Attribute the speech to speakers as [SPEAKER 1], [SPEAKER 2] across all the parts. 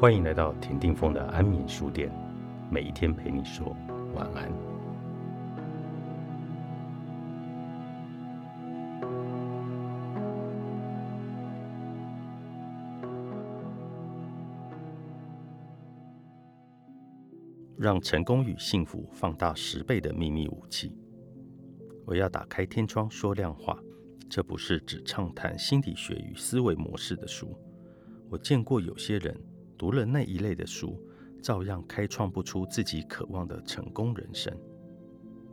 [SPEAKER 1] 欢迎来到田定峰的安眠书店，每一天陪你说晚安。让成功与幸福放大十倍的秘密武器。我要打开天窗说亮话，这不是只畅谈心理学与思维模式的书。我见过有些人。读了那一类的书，照样开创不出自己渴望的成功人生。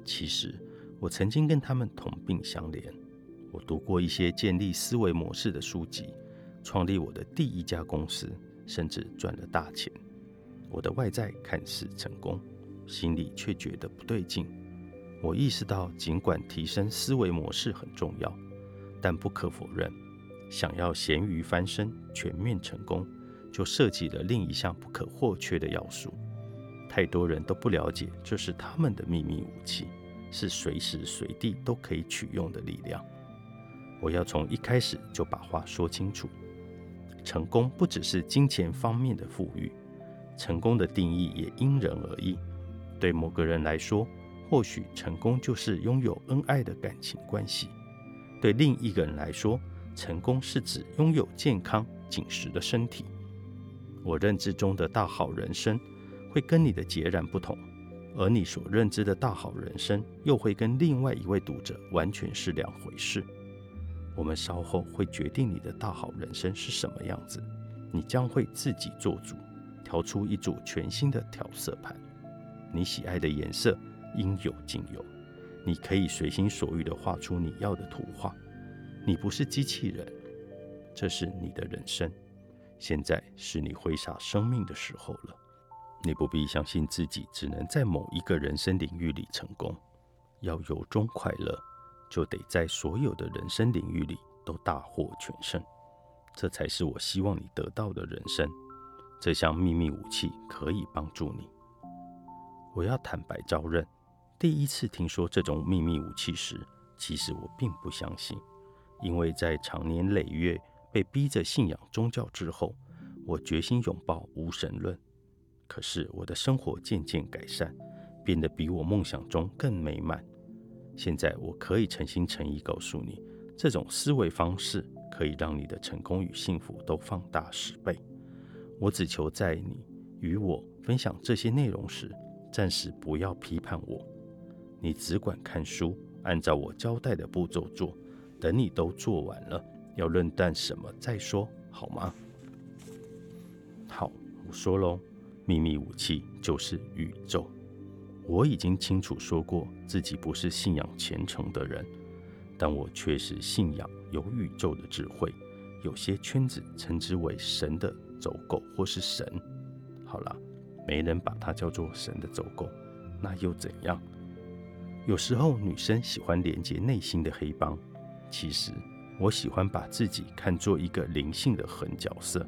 [SPEAKER 1] 其实，我曾经跟他们同病相怜。我读过一些建立思维模式的书籍，创立我的第一家公司，甚至赚了大钱。我的外在看似成功，心里却觉得不对劲。我意识到，尽管提升思维模式很重要，但不可否认，想要咸鱼翻身、全面成功。就涉及了另一项不可或缺的要素。太多人都不了解，这是他们的秘密武器，是随时随地都可以取用的力量。我要从一开始就把话说清楚：成功不只是金钱方面的富裕，成功的定义也因人而异。对某个人来说，或许成功就是拥有恩爱的感情关系；对另一个人来说，成功是指拥有健康紧实的身体。我认知中的大好人生会跟你的截然不同，而你所认知的大好人生又会跟另外一位读者完全是两回事。我们稍后会决定你的大好人生是什么样子，你将会自己做主，调出一组全新的调色盘。你喜爱的颜色应有尽有，你可以随心所欲地画出你要的图画。你不是机器人，这是你的人生。现在是你挥洒生命的时候了。你不必相信自己只能在某一个人生领域里成功。要由衷快乐，就得在所有的人生领域里都大获全胜。这才是我希望你得到的人生。这项秘密武器可以帮助你。我要坦白招认，第一次听说这种秘密武器时，其实我并不相信，因为在长年累月。被逼着信仰宗教之后，我决心拥抱无神论。可是我的生活渐渐改善，变得比我梦想中更美满。现在我可以诚心诚意告诉你，这种思维方式可以让你的成功与幸福都放大十倍。我只求在你与我分享这些内容时，暂时不要批判我。你只管看书，按照我交代的步骤做。等你都做完了。要论断什么再说，好吗？好，我说喽，秘密武器就是宇宙。我已经清楚说过自己不是信仰虔诚的人，但我确实信仰有宇宙的智慧。有些圈子称之为神的走狗或是神。好了，没人把它叫做神的走狗，那又怎样？有时候女生喜欢连接内心的黑帮，其实。我喜欢把自己看作一个灵性的狠角色，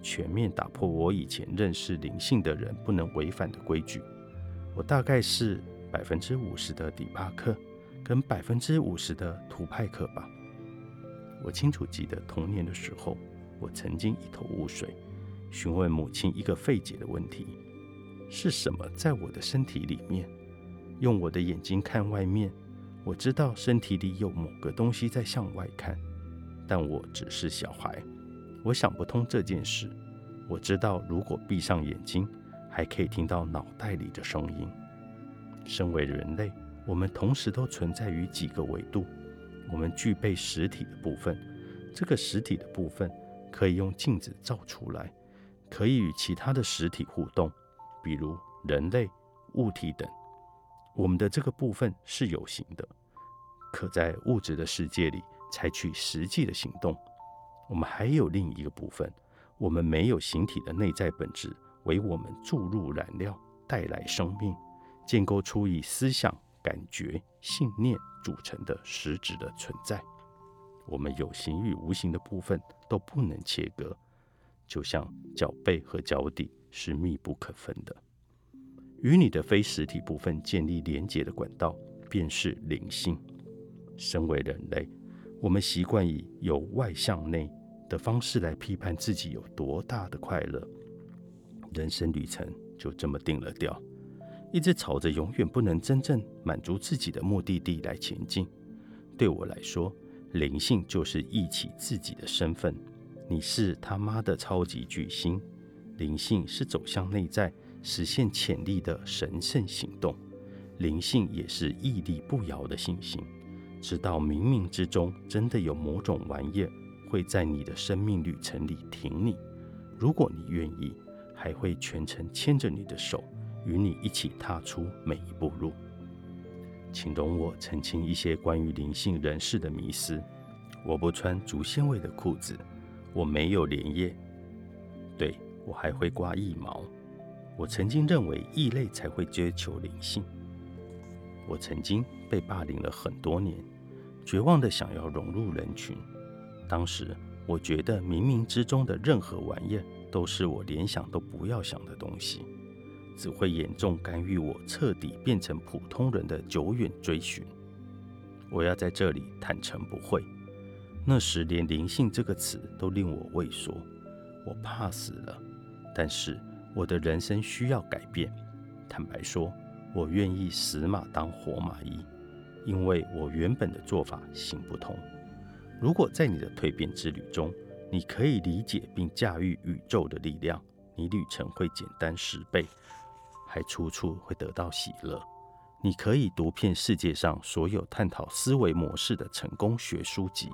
[SPEAKER 1] 全面打破我以前认识灵性的人不能违反的规矩。我大概是百分之五十的底帕克，跟百分之五十的图派克吧。我清楚记得童年的时候，我曾经一头雾水，询问母亲一个费解的问题：是什么在我的身体里面？用我的眼睛看外面。我知道身体里有某个东西在向外看，但我只是小孩，我想不通这件事。我知道如果闭上眼睛，还可以听到脑袋里的声音。身为人类，我们同时都存在于几个维度。我们具备实体的部分，这个实体的部分可以用镜子照出来，可以与其他的实体互动，比如人类、物体等。我们的这个部分是有形的，可在物质的世界里采取实际的行动。我们还有另一个部分，我们没有形体的内在本质，为我们注入燃料，带来生命，建构出以思想、感觉、信念组成的实质的存在。我们有形与无形的部分都不能切割，就像脚背和脚底是密不可分的。与你的非实体部分建立连结的管道，便是灵性。身为人类，我们习惯以由外向内的方式来批判自己有多大的快乐。人生旅程就这么定了调，一直朝着永远不能真正满足自己的目的地来前进。对我来说，灵性就是忆起自己的身份。你是他妈的超级巨星，灵性是走向内在、实现潜力的神圣行动。灵性也是屹立不摇的信心，直到冥冥之中真的有某种玩意会在你的生命旅程里挺你。如果你愿意，还会全程牵着你的手，与你一起踏出每一步路。请容我澄清一些关于灵性人士的迷思：我不穿竹纤维的裤子，我没有莲叶，对我还会刮腋毛。我曾经认为异类才会追求灵性。我曾经被霸凌了很多年，绝望的想要融入人群。当时我觉得冥冥之中的任何玩意都是我连想都不要想的东西，只会严重干预我彻底变成普通人的久远追寻。我要在这里坦诚不讳，那时连灵性这个词都令我畏缩，我怕死了。但是我的人生需要改变，坦白说。我愿意死马当活马医，因为我原本的做法行不通。如果在你的蜕变之旅中，你可以理解并驾驭宇宙的力量，你旅程会简单十倍，还处处会得到喜乐。你可以读遍世界上所有探讨思维模式的成功学书籍，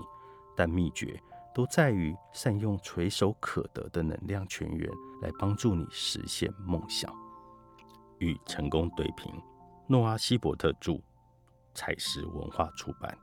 [SPEAKER 1] 但秘诀都在于善用垂手可得的能量泉源来帮助你实现梦想。与成功对平，诺阿希伯特著，彩石文化出版。